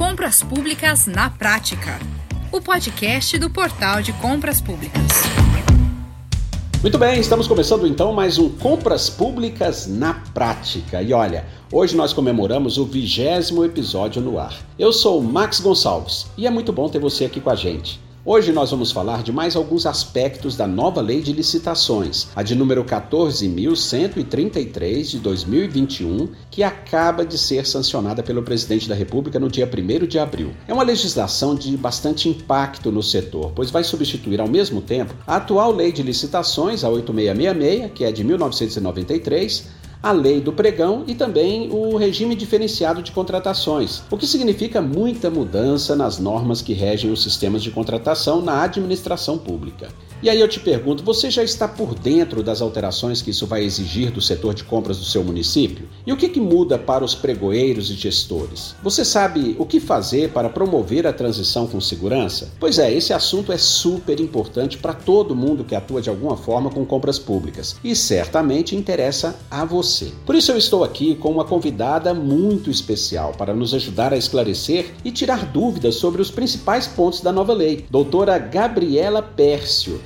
Compras Públicas na Prática, o podcast do Portal de Compras Públicas. Muito bem, estamos começando então mais um Compras Públicas na Prática. E olha, hoje nós comemoramos o vigésimo episódio no ar. Eu sou Max Gonçalves e é muito bom ter você aqui com a gente. Hoje nós vamos falar de mais alguns aspectos da nova lei de licitações, a de número 14.133 de 2021, que acaba de ser sancionada pelo presidente da República no dia 1 de abril. É uma legislação de bastante impacto no setor, pois vai substituir ao mesmo tempo a atual lei de licitações, a 8666, que é de 1993 a lei do pregão e também o regime diferenciado de contratações, o que significa muita mudança nas normas que regem os sistemas de contratação na administração pública. E aí eu te pergunto, você já está por dentro das alterações que isso vai exigir do setor de compras do seu município? E o que, que muda para os pregoeiros e gestores? Você sabe o que fazer para promover a transição com segurança? Pois é, esse assunto é super importante para todo mundo que atua de alguma forma com compras públicas e certamente interessa a você. Por isso eu estou aqui com uma convidada muito especial para nos ajudar a esclarecer e tirar dúvidas sobre os principais pontos da nova lei. Doutora Gabriela Pércio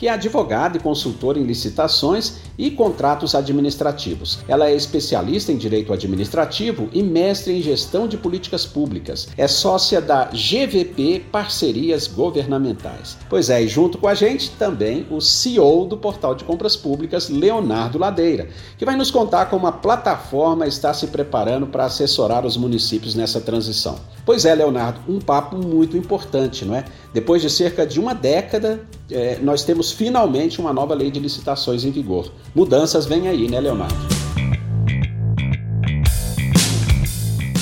que é advogada e consultora em licitações e contratos administrativos. Ela é especialista em direito administrativo e mestre em gestão de políticas públicas. É sócia da GVP Parcerias Governamentais. Pois é, e junto com a gente também o CEO do Portal de Compras Públicas, Leonardo Ladeira, que vai nos contar como a plataforma está se preparando para assessorar os municípios nessa transição. Pois é, Leonardo, um papo muito importante, não é? Depois de cerca de uma década, é, nós temos finalmente uma nova lei de licitações em vigor. Mudanças vêm aí, né, Leonardo?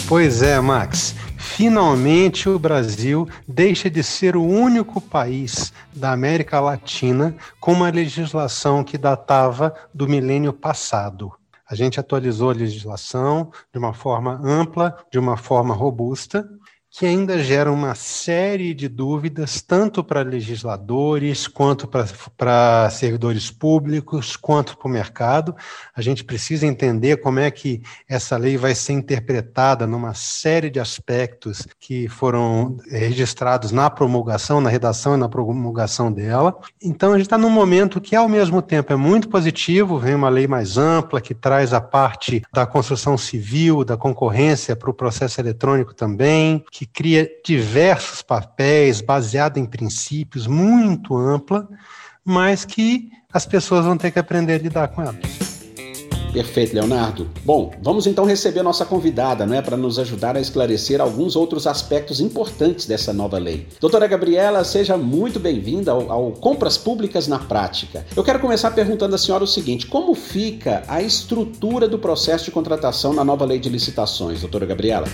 Pois é, Max. Finalmente o Brasil deixa de ser o único país da América Latina com uma legislação que datava do milênio passado. A gente atualizou a legislação de uma forma ampla, de uma forma robusta, que ainda gera uma série de dúvidas, tanto para legisladores, quanto para servidores públicos, quanto para o mercado. A gente precisa entender como é que essa lei vai ser interpretada numa série de aspectos que foram registrados na promulgação, na redação e na promulgação dela. Então, a gente está num momento que, ao mesmo tempo, é muito positivo, vem uma lei mais ampla, que traz a parte da construção civil, da concorrência para o processo eletrônico também, que cria diversos papéis baseado em princípios muito ampla, mas que as pessoas vão ter que aprender a lidar com elas. Perfeito, Leonardo. Bom, vamos então receber nossa convidada, né, para nos ajudar a esclarecer alguns outros aspectos importantes dessa nova lei. Doutora Gabriela, seja muito bem-vinda ao, ao, Compras Públicas na Prática. Eu quero começar perguntando à senhora o seguinte: como fica a estrutura do processo de contratação na nova lei de licitações, doutora Gabriela?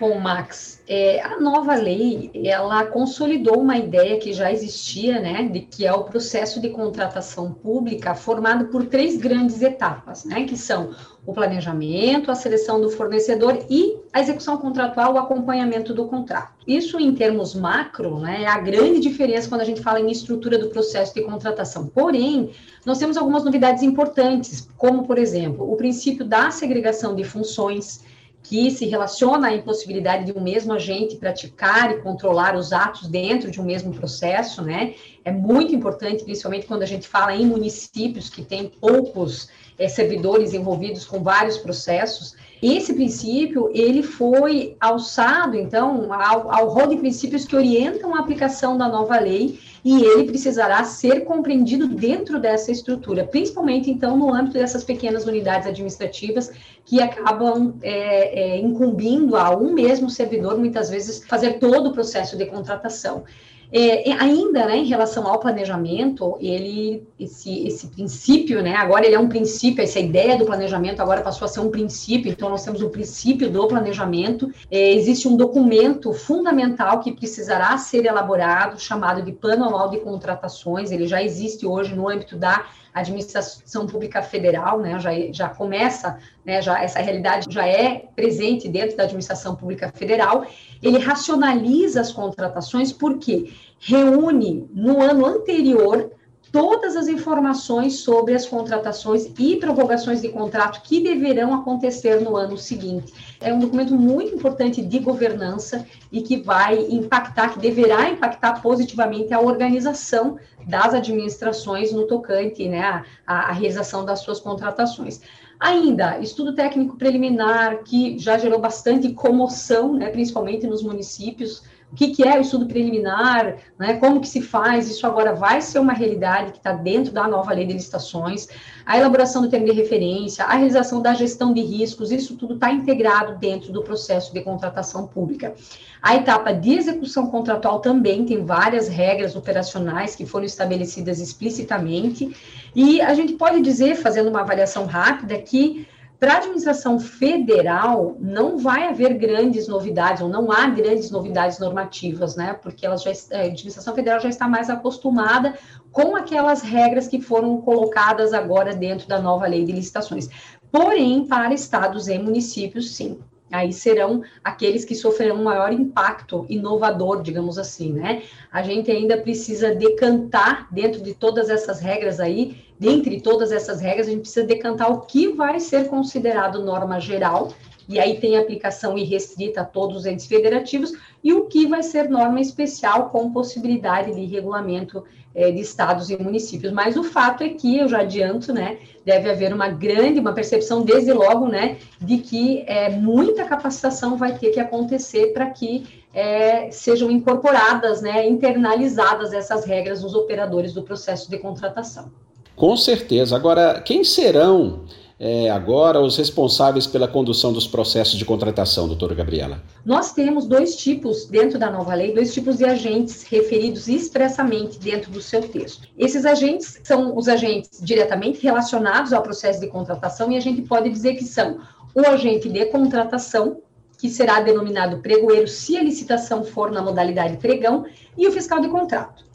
Bom, Max, é, a nova lei, ela consolidou uma ideia que já existia, né, de que é o processo de contratação pública formado por três grandes etapas, né, que são o planejamento, a seleção do fornecedor e a execução contratual, o acompanhamento do contrato. Isso, em termos macro, né, é a grande diferença quando a gente fala em estrutura do processo de contratação. Porém, nós temos algumas novidades importantes, como, por exemplo, o princípio da segregação de funções, que se relaciona à impossibilidade de um mesmo agente praticar e controlar os atos dentro de um mesmo processo, né? É muito importante, principalmente quando a gente fala em municípios que têm poucos é, servidores envolvidos com vários processos. Esse princípio, ele foi alçado, então, ao, ao rol de princípios que orientam a aplicação da nova lei e ele precisará ser compreendido dentro dessa estrutura, principalmente, então, no âmbito dessas pequenas unidades administrativas que acabam é, é, incumbindo a um mesmo servidor, muitas vezes, fazer todo o processo de contratação. É, ainda, né, em relação ao planejamento, ele, esse, esse princípio, né, agora ele é um princípio, essa ideia do planejamento agora passou a ser um princípio, então nós temos o princípio do planejamento, é, existe um documento fundamental que precisará ser elaborado, chamado de Plano Anual de Contratações, ele já existe hoje no âmbito da administração pública federal, né, já, já começa, né, já, essa realidade já é presente dentro da administração pública federal, ele racionaliza as contratações porque reúne no ano anterior todas as informações sobre as contratações e prorrogações de contrato que deverão acontecer no ano seguinte. É um documento muito importante de governança e que vai impactar, que deverá impactar positivamente a organização das administrações no tocante né, à, à realização das suas contratações. Ainda, estudo técnico preliminar, que já gerou bastante comoção, né, principalmente nos municípios, o que, que, é o estudo preliminar, né, como que se faz, isso agora vai ser uma realidade que está dentro da nova lei de licitações, a elaboração do termo de referência, a realização da gestão de riscos, isso tudo está integrado dentro do processo de contratação pública. A etapa de execução contratual também tem várias regras operacionais que foram estabelecidas explicitamente, e a gente pode dizer, fazendo uma avaliação rápida, que para a administração federal, não vai haver grandes novidades, ou não há grandes novidades normativas, né? Porque ela já, a administração federal já está mais acostumada com aquelas regras que foram colocadas agora dentro da nova lei de licitações. Porém, para estados e municípios, sim, aí serão aqueles que sofrerão um maior impacto inovador, digamos assim, né? A gente ainda precisa decantar dentro de todas essas regras aí, dentre todas essas regras, a gente precisa decantar o que vai ser considerado norma geral, e aí tem aplicação irrestrita a todos os entes federativos, e o que vai ser norma especial com possibilidade de regulamento é, de estados e municípios. Mas o fato é que, eu já adianto, né, deve haver uma grande, uma percepção desde logo, né, de que é, muita capacitação vai ter que acontecer para que é, sejam incorporadas, né, internalizadas essas regras nos operadores do processo de contratação. Com certeza. Agora, quem serão é, agora os responsáveis pela condução dos processos de contratação, doutora Gabriela? Nós temos dois tipos, dentro da nova lei, dois tipos de agentes referidos expressamente dentro do seu texto. Esses agentes são os agentes diretamente relacionados ao processo de contratação e a gente pode dizer que são o agente de contratação, que será denominado pregoeiro se a licitação for na modalidade pregão, e o fiscal de contrato.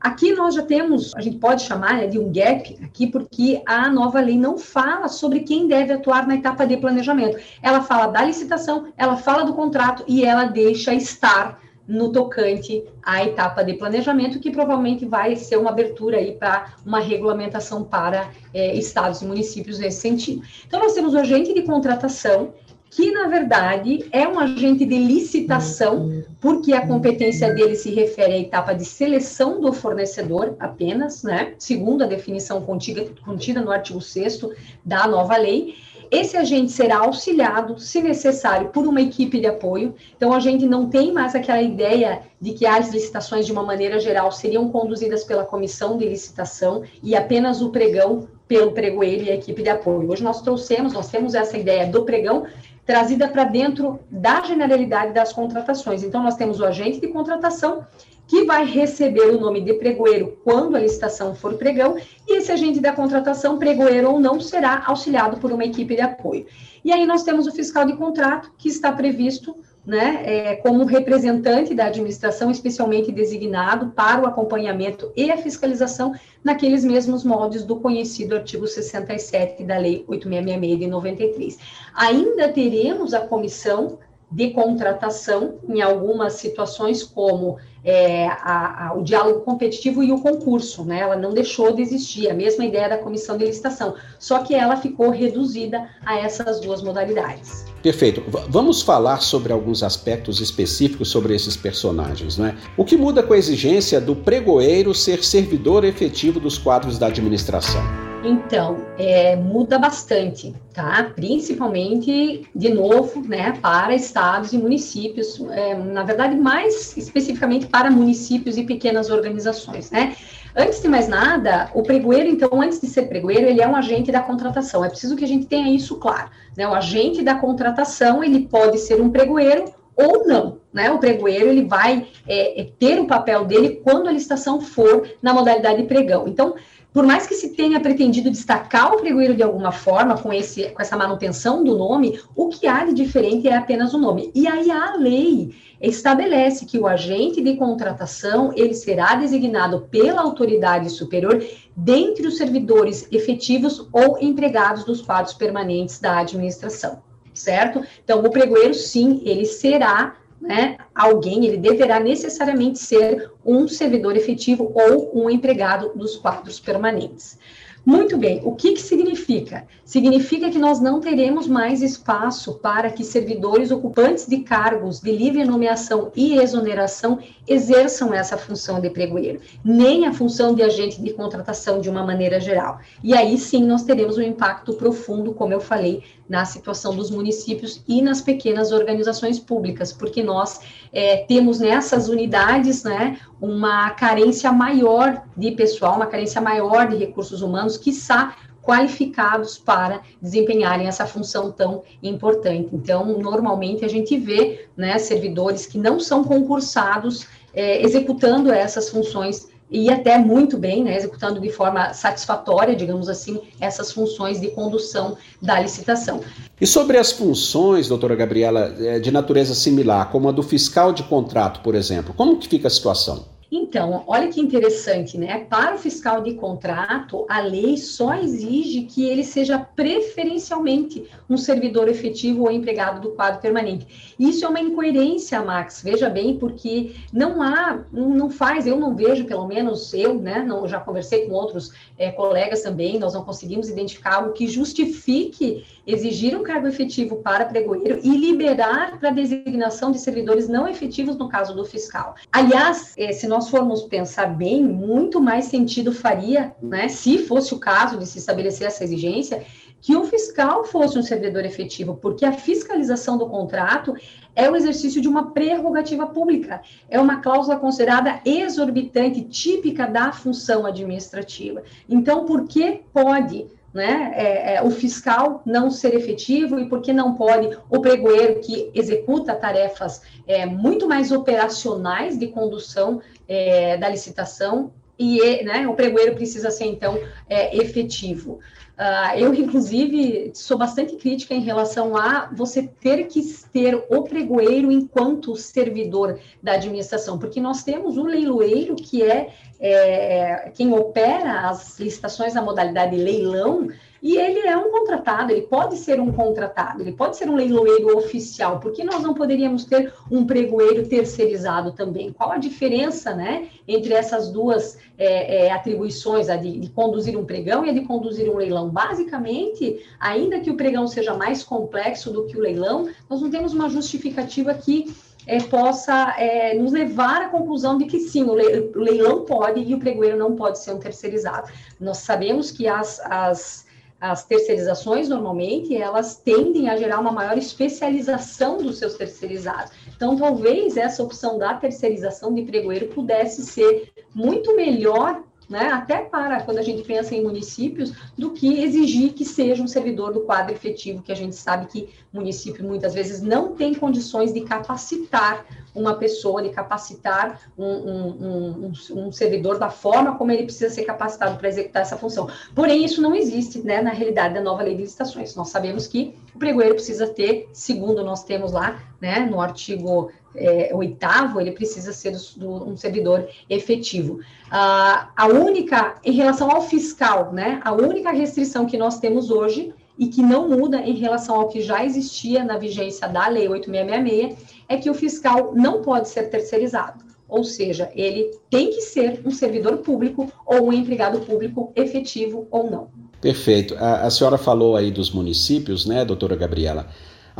Aqui nós já temos, a gente pode chamar né, de um gap aqui, porque a nova lei não fala sobre quem deve atuar na etapa de planejamento. Ela fala da licitação, ela fala do contrato e ela deixa estar no tocante à etapa de planejamento, que provavelmente vai ser uma abertura aí para uma regulamentação para é, estados e municípios nesse sentido. Então, nós temos o agente de contratação, que na verdade é um agente de licitação, porque a competência dele se refere à etapa de seleção do fornecedor apenas, né? Segundo a definição contida, contida no artigo 6 da nova lei. Esse agente será auxiliado, se necessário, por uma equipe de apoio. Então, a gente não tem mais aquela ideia de que as licitações, de uma maneira geral, seriam conduzidas pela comissão de licitação e apenas o pregão pelo pregoeiro e a equipe de apoio. Hoje nós trouxemos, nós temos essa ideia do pregão trazida para dentro da generalidade das contratações. Então, nós temos o agente de contratação, que vai receber o nome de pregoeiro quando a licitação for pregão, e esse agente da contratação, pregoeiro ou não, será auxiliado por uma equipe de apoio. E aí nós temos o fiscal de contrato, que está previsto né, é, como representante da administração, especialmente designado para o acompanhamento e a fiscalização naqueles mesmos moldes do conhecido artigo 67 da Lei 8666 de 93. Ainda teremos a comissão de contratação em algumas situações, como é, a, a, o diálogo competitivo e o concurso, né? Ela não deixou de existir, a mesma ideia da comissão de licitação, só que ela ficou reduzida a essas duas modalidades. Perfeito. V vamos falar sobre alguns aspectos específicos sobre esses personagens, não é? O que muda com a exigência do pregoeiro ser servidor efetivo dos quadros da administração? Então, é, muda bastante, tá? Principalmente, de novo, né, para estados e municípios, é, na verdade, mais especificamente para municípios e pequenas organizações, né? Antes de mais nada, o pregoeiro, então, antes de ser pregoeiro, ele é um agente da contratação. É preciso que a gente tenha isso claro. Né? O agente da contratação, ele pode ser um pregoeiro ou não, né? O pregoeiro ele vai é, é ter o papel dele quando a licitação for na modalidade pregão. Então, por mais que se tenha pretendido destacar o pregoeiro de alguma forma com, esse, com essa manutenção do nome, o que há de diferente é apenas o nome. E aí a lei estabelece que o agente de contratação ele será designado pela autoridade superior dentre os servidores efetivos ou empregados dos quadros permanentes da administração, certo? Então, o pregoeiro, sim, ele será né, alguém, ele deverá necessariamente ser um servidor efetivo ou um empregado dos quadros permanentes. Muito bem, o que, que significa? Significa que nós não teremos mais espaço para que servidores ocupantes de cargos de livre nomeação e exoneração exerçam essa função de pregoeiro, nem a função de agente de contratação de uma maneira geral. E aí sim nós teremos um impacto profundo, como eu falei, na situação dos municípios e nas pequenas organizações públicas, porque nós é, temos nessas unidades né, uma carência maior de pessoal, uma carência maior de recursos humanos, que está qualificados para desempenharem essa função tão importante. Então, normalmente a gente vê né, servidores que não são concursados é, executando essas funções e até muito bem, né, executando de forma satisfatória, digamos assim, essas funções de condução da licitação. E sobre as funções, doutora Gabriela, é, de natureza similar, como a do fiscal de contrato, por exemplo, como que fica a situação? Então, olha que interessante, né? Para o fiscal de contrato, a lei só exige que ele seja preferencialmente um servidor efetivo ou empregado do quadro permanente. Isso é uma incoerência, Max, veja bem, porque não há, não faz, eu não vejo, pelo menos eu, né? Não, já conversei com outros é, colegas também, nós não conseguimos identificar algo que justifique exigir um cargo efetivo para pregoeiro e liberar para designação de servidores não efetivos no caso do fiscal. Aliás, é, se nós nós formos pensar bem, muito mais sentido faria, né, se fosse o caso de se estabelecer essa exigência, que o fiscal fosse um servidor efetivo, porque a fiscalização do contrato é o exercício de uma prerrogativa pública, é uma cláusula considerada exorbitante, típica da função administrativa. Então, por que pode né, é, é, o fiscal não ser efetivo e por que não pode o pregoeiro que executa tarefas é, muito mais operacionais de condução é, da licitação e né, o pregoeiro precisa ser então é, efetivo. Uh, eu, inclusive, sou bastante crítica em relação a você ter que ter o pregoeiro enquanto servidor da administração, porque nós temos o leiloeiro, que é, é quem opera as licitações na modalidade leilão, e ele é um contratado, ele pode ser um contratado, ele pode ser um leiloeiro oficial. Por que nós não poderíamos ter um pregoeiro terceirizado também? Qual a diferença, né, entre essas duas é, é, atribuições, a de, de, conduzir um pregão e a de conduzir um leilão? Basicamente, ainda que o pregão seja mais complexo do que o leilão, nós não temos uma justificativa que é, possa é, nos levar à conclusão de que sim, o leilão pode e o pregoeiro não pode ser um terceirizado. Nós sabemos que as, as as terceirizações, normalmente, elas tendem a gerar uma maior especialização dos seus terceirizados. Então, talvez essa opção da terceirização de pregoeiro pudesse ser muito melhor né, até para quando a gente pensa em municípios, do que exigir que seja um servidor do quadro efetivo, que a gente sabe que município muitas vezes não tem condições de capacitar uma pessoa, de capacitar um, um, um, um servidor da forma como ele precisa ser capacitado para executar essa função. Porém, isso não existe né, na realidade da nova lei de licitações. Nós sabemos que o pregoeiro precisa ter, segundo nós temos lá, né, no artigo é, oitavo, ele precisa ser do, um servidor efetivo. Ah, a única, em relação ao fiscal, né, a única restrição que nós temos hoje e que não muda em relação ao que já existia na vigência da Lei 8666 é que o fiscal não pode ser terceirizado. Ou seja, ele tem que ser um servidor público ou um empregado público efetivo ou não. Perfeito. A, a senhora falou aí dos municípios, né, doutora Gabriela?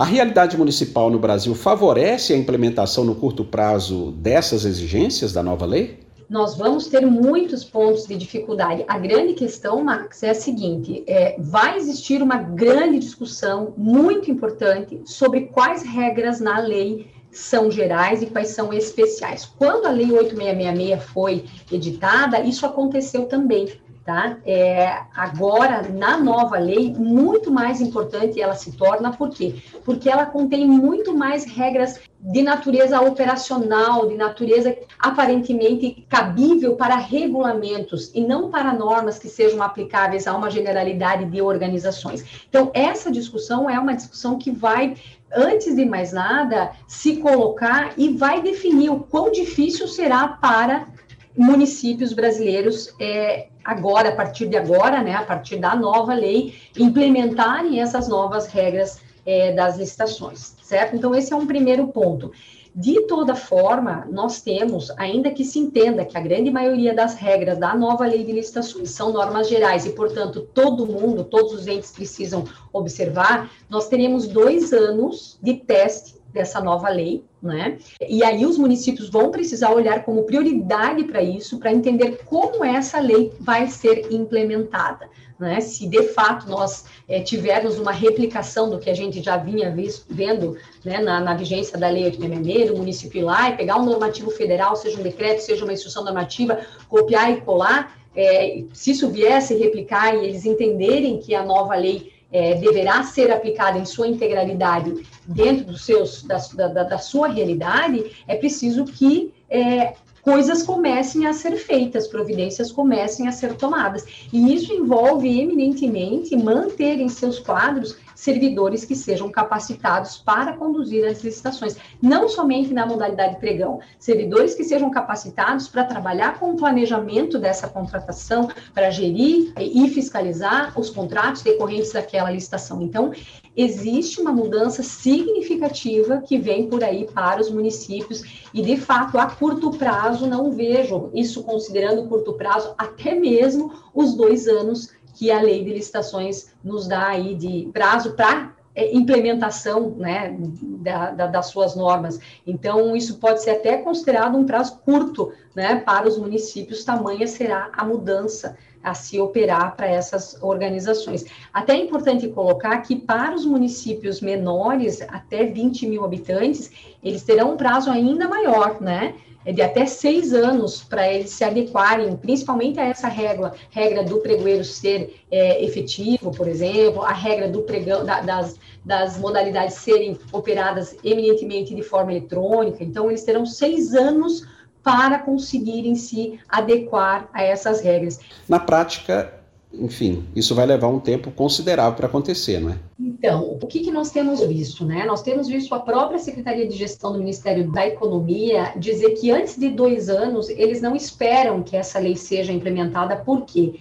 A realidade municipal no Brasil favorece a implementação no curto prazo dessas exigências da nova lei? Nós vamos ter muitos pontos de dificuldade. A grande questão, Max, é a seguinte: é, vai existir uma grande discussão muito importante sobre quais regras na lei são gerais e quais são especiais. Quando a Lei 8666 foi editada, isso aconteceu também tá? É, agora, na nova lei, muito mais importante ela se torna, por quê? Porque ela contém muito mais regras de natureza operacional, de natureza aparentemente cabível para regulamentos e não para normas que sejam aplicáveis a uma generalidade de organizações. Então, essa discussão é uma discussão que vai antes de mais nada, se colocar e vai definir o quão difícil será para municípios brasileiros é, agora, a partir de agora, né, a partir da nova lei, implementarem essas novas regras é, das licitações, certo? Então, esse é um primeiro ponto. de toda forma, nós temos, ainda que se entenda que a grande maioria das regras da nova lei de licitações são normas gerais e, portanto, todo mundo, todos os entes precisam observar, nós teremos dois anos de teste dessa nova lei, né? E aí os municípios vão precisar olhar como prioridade para isso, para entender como essa lei vai ser implementada. Né? Se de fato nós é, tivermos uma replicação do que a gente já vinha visto, vendo né, na, na, vigência da lei 866, o município ir lá e pegar um normativo federal, seja um decreto, seja uma instrução normativa, copiar e colar, é, se isso viesse replicar e eles entenderem que a nova lei é, deverá ser aplicada em sua integralidade dentro dos seus, da, da, da sua realidade, é preciso que é, coisas comecem a ser feitas, providências comecem a ser tomadas. E isso envolve eminentemente manter em seus quadros servidores que sejam capacitados para conduzir as licitações, não somente na modalidade pregão, servidores que sejam capacitados para trabalhar com o planejamento dessa contratação, para gerir e fiscalizar os contratos decorrentes daquela licitação. Então, existe uma mudança significativa que vem por aí para os municípios e, de fato, a curto prazo, não vejo isso considerando curto prazo, até mesmo os dois anos que a lei de licitações nos dá aí de prazo para é, implementação né, da, da, das suas normas. Então, isso pode ser até considerado um prazo curto né, para os municípios, tamanha será a mudança a se operar para essas organizações. Até é importante colocar que para os municípios menores, até 20 mil habitantes, eles terão um prazo ainda maior, né? É de até seis anos para eles se adequarem, principalmente a essa regra, regra do pregoeiro ser é, efetivo, por exemplo, a regra do pregão, da, das, das modalidades serem operadas eminentemente de forma eletrônica. Então, eles terão seis anos para conseguirem se adequar a essas regras. Na prática, enfim, isso vai levar um tempo considerável para acontecer, não é? Então, o que, que nós temos visto, né? Nós temos visto a própria Secretaria de Gestão do Ministério da Economia dizer que antes de dois anos eles não esperam que essa lei seja implementada, por quê?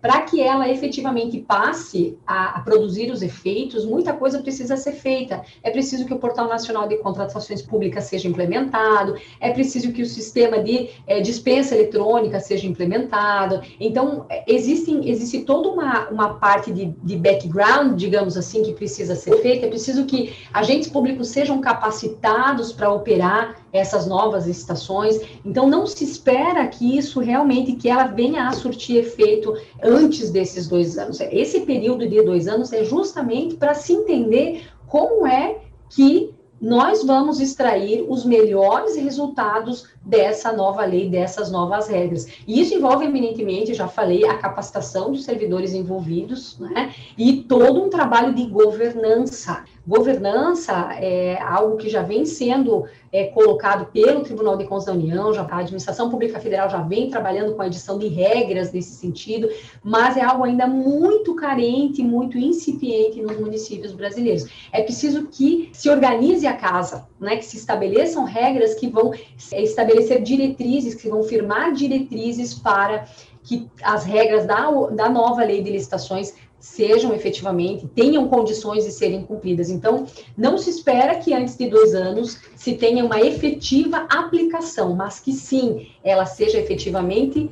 Para que ela efetivamente passe a, a, produzir os efeitos, muita coisa precisa ser feita. É preciso que o Portal Nacional de Contratações Públicas seja implementado, é preciso que o sistema de é, dispensa eletrônica seja implementado. Então, existem, existe toda uma, uma parte de, de background, digamos assim, que precisa ser feita. É preciso que agentes públicos sejam capacitados para operar essas novas estações. Então, não se espera que isso realmente, que ela venha a surtir efeito antes desses dois anos. Esse período de dois anos é justamente para se entender como é que nós vamos extrair os melhores resultados dessa nova lei, dessas novas regras. E isso envolve, eminentemente, já falei, a capacitação dos servidores envolvidos, né? E todo um trabalho de governança. Governança é algo que já vem sendo é, colocado pelo Tribunal de Contas da União, já, a Administração Pública Federal já vem trabalhando com a edição de regras nesse sentido, mas é algo ainda muito carente, muito incipiente nos municípios brasileiros. É preciso que se organize a casa, né, que se estabeleçam regras que vão é, estabelecer diretrizes, que vão firmar diretrizes para que as regras da, da nova lei de licitações sejam efetivamente, tenham condições de serem cumpridas. Então, não se espera que antes de dois anos se tenha uma efetiva aplicação, mas que sim, ela seja efetivamente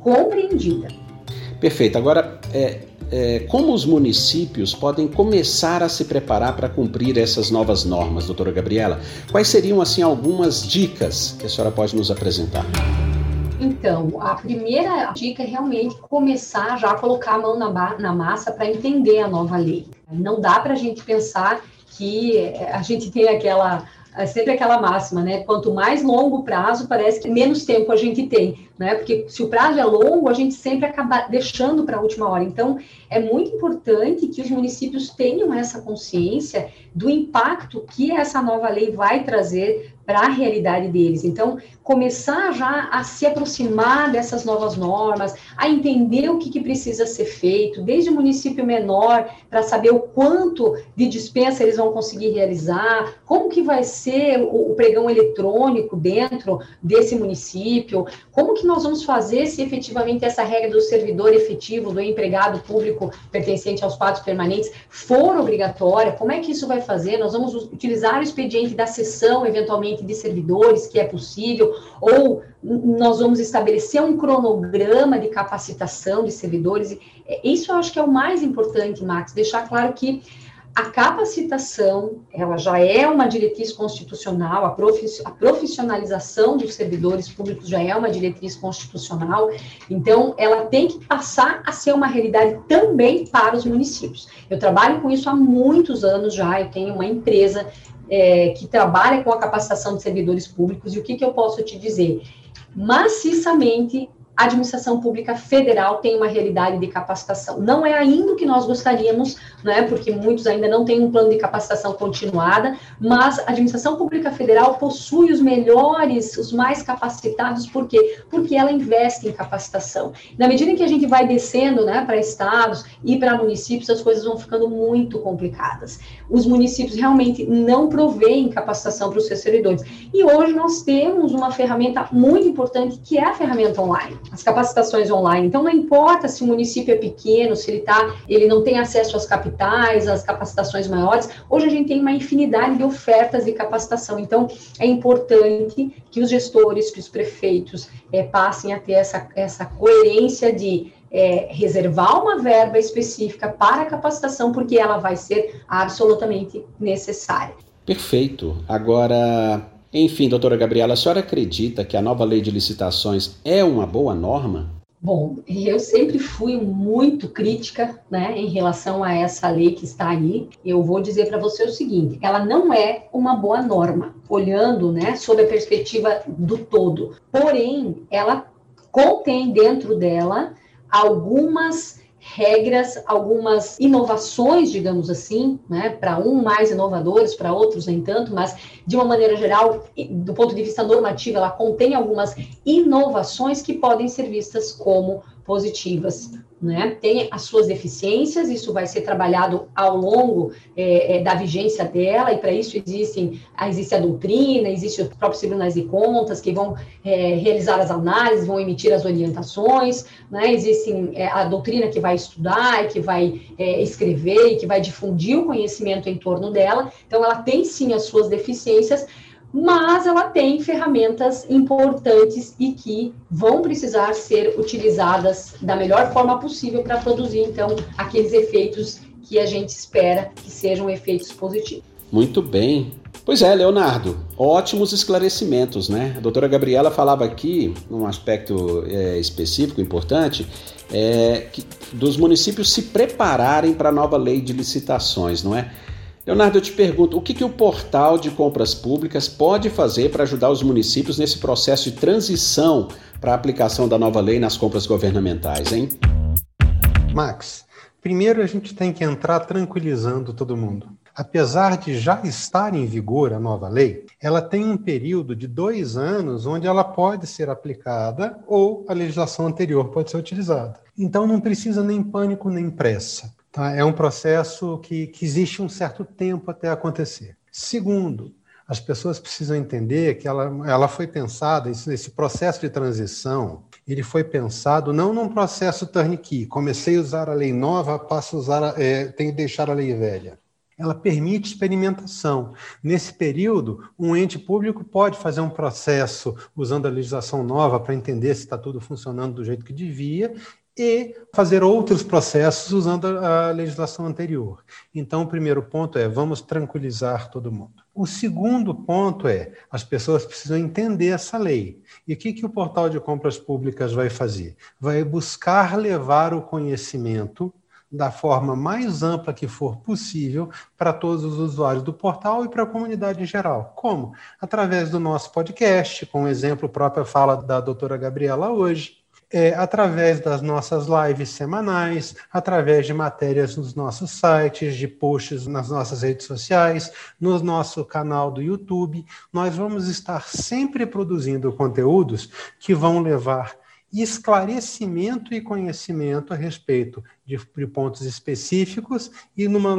compreendida. Perfeito. Agora, é, é, como os municípios podem começar a se preparar para cumprir essas novas normas, doutora Gabriela? Quais seriam, assim, algumas dicas que a senhora pode nos apresentar? Então, a primeira dica é realmente começar já a colocar a mão na, na massa para entender a nova lei. Não dá para a gente pensar que a gente tem aquela é sempre aquela máxima, né? Quanto mais longo o prazo, parece que menos tempo a gente tem, né? Porque se o prazo é longo, a gente sempre acaba deixando para a última hora. Então, é muito importante que os municípios tenham essa consciência do impacto que essa nova lei vai trazer para a realidade deles. Então, começar já a se aproximar dessas novas normas, a entender o que, que precisa ser feito, desde o município menor, para saber o quanto de dispensa eles vão conseguir realizar, como que vai ser o, o pregão eletrônico dentro desse município, como que nós vamos fazer se efetivamente essa regra do servidor efetivo, do empregado público pertencente aos quadros permanentes for obrigatória, como é que isso vai fazer? Nós vamos utilizar o expediente da sessão, eventualmente, de servidores, que é possível, ou nós vamos estabelecer um cronograma de capacitação de servidores. Isso eu acho que é o mais importante, Max, deixar claro que a capacitação, ela já é uma diretriz constitucional, a profissionalização dos servidores públicos já é uma diretriz constitucional, então ela tem que passar a ser uma realidade também para os municípios. Eu trabalho com isso há muitos anos já, eu tenho uma empresa é, que trabalha com a capacitação de servidores públicos, e o que, que eu posso te dizer? Maciçamente, a administração pública federal tem uma realidade de capacitação. Não é ainda o que nós gostaríamos, né, porque muitos ainda não têm um plano de capacitação continuada, mas a administração pública federal possui os melhores, os mais capacitados, por quê? Porque ela investe em capacitação. Na medida em que a gente vai descendo, né, para estados e para municípios, as coisas vão ficando muito complicadas. Os municípios realmente não provêem capacitação para os seus servidores. E hoje nós temos uma ferramenta muito importante, que é a ferramenta online as capacitações online. Então, não importa se o município é pequeno, se ele tá, ele não tem acesso às capitais, às capacitações maiores. Hoje a gente tem uma infinidade de ofertas de capacitação. Então, é importante que os gestores, que os prefeitos é, passem a ter essa, essa coerência de é, reservar uma verba específica para a capacitação, porque ela vai ser absolutamente necessária. Perfeito. Agora, enfim, doutora Gabriela, a senhora acredita que a nova lei de licitações é uma boa norma? Bom, eu sempre fui muito crítica, né, em relação a essa lei que está aí. Eu vou dizer para você o seguinte: ela não é uma boa norma, olhando, né, sob a perspectiva do todo. Porém, ela contém dentro dela algumas regras, algumas inovações, digamos assim, né, para um mais inovadores, para outros nem tanto, mas de uma maneira geral, do ponto de vista normativo, ela contém algumas inovações que podem ser vistas como positivas né? Tem as suas deficiências, isso vai ser trabalhado ao longo é, é, da vigência dela, e para isso existem, existe a doutrina, existe os próprios tribunais de contas que vão é, realizar as análises, vão emitir as orientações, né? Existem é, a doutrina que vai estudar que vai é, escrever e que vai difundir o conhecimento em torno dela. Então, ela tem sim as suas deficiências, mas ela tem ferramentas importantes e que vão precisar ser utilizadas da melhor forma possível para produzir, então, aqueles efeitos que a gente espera que sejam efeitos positivos. Muito bem. Pois é, Leonardo, ótimos esclarecimentos, né? A doutora Gabriela falava aqui, num aspecto é, específico, importante, é, que, dos municípios se prepararem para a nova lei de licitações, não é? Leonardo, eu te pergunto, o que, que o portal de compras públicas pode fazer para ajudar os municípios nesse processo de transição para a aplicação da nova lei nas compras governamentais, hein? Max, primeiro a gente tem que entrar tranquilizando todo mundo. Apesar de já estar em vigor a nova lei, ela tem um período de dois anos onde ela pode ser aplicada ou a legislação anterior pode ser utilizada. Então não precisa nem pânico nem pressa. Tá? É um processo que, que existe um certo tempo até acontecer. Segundo, as pessoas precisam entender que ela, ela foi pensada, esse, esse processo de transição, ele foi pensado não num processo turnkey, comecei a usar a lei nova, passo a usar, é, tenho que deixar a lei velha. Ela permite experimentação. Nesse período, um ente público pode fazer um processo usando a legislação nova para entender se está tudo funcionando do jeito que devia e fazer outros processos usando a legislação anterior. Então, o primeiro ponto é vamos tranquilizar todo mundo. O segundo ponto é as pessoas precisam entender essa lei. E o que, que o portal de compras públicas vai fazer? Vai buscar levar o conhecimento da forma mais ampla que for possível para todos os usuários do portal e para a comunidade em geral. Como? Através do nosso podcast, com o exemplo próprio fala da doutora Gabriela hoje é, através das nossas lives semanais, através de matérias nos nossos sites, de posts nas nossas redes sociais, no nosso canal do YouTube. Nós vamos estar sempre produzindo conteúdos que vão levar esclarecimento e conhecimento a respeito de, de pontos específicos e numa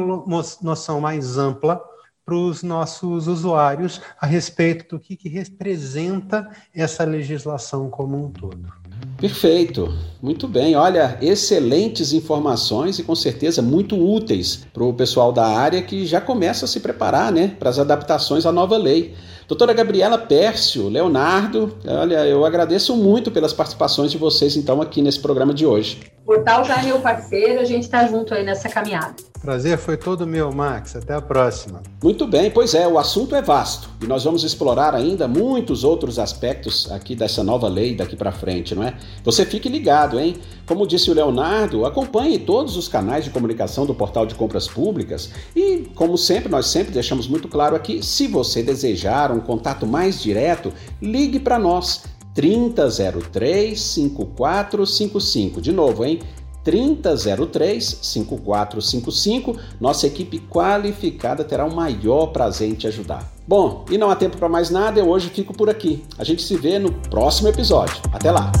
noção mais ampla para os nossos usuários a respeito do que, que representa essa legislação como um todo. Perfeito. Muito bem, olha, excelentes informações e com certeza muito úteis para o pessoal da área que já começa a se preparar né, para as adaptações à nova lei. Doutora Gabriela Pércio, Leonardo, olha, eu agradeço muito pelas participações de vocês então aqui nesse programa de hoje. O portal já é meu parceiro, a gente está junto aí nessa caminhada. Prazer foi todo meu, Max. Até a próxima. Muito bem, pois é, o assunto é vasto e nós vamos explorar ainda muitos outros aspectos aqui dessa nova lei daqui para frente, não é? Você fique ligado, hein? Como disse o Leonardo, acompanhe todos os canais de comunicação do Portal de Compras Públicas e, como sempre, nós sempre deixamos muito claro aqui, se você desejar um contato mais direto, ligue para nós. 3003 5455. De novo, hein? 3003 5455. Nossa equipe qualificada terá o maior prazer em te ajudar. Bom, e não há tempo para mais nada, eu hoje fico por aqui. A gente se vê no próximo episódio. Até lá!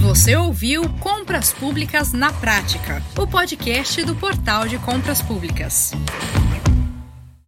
Você ouviu Compras Públicas na Prática, o podcast do Portal de Compras Públicas.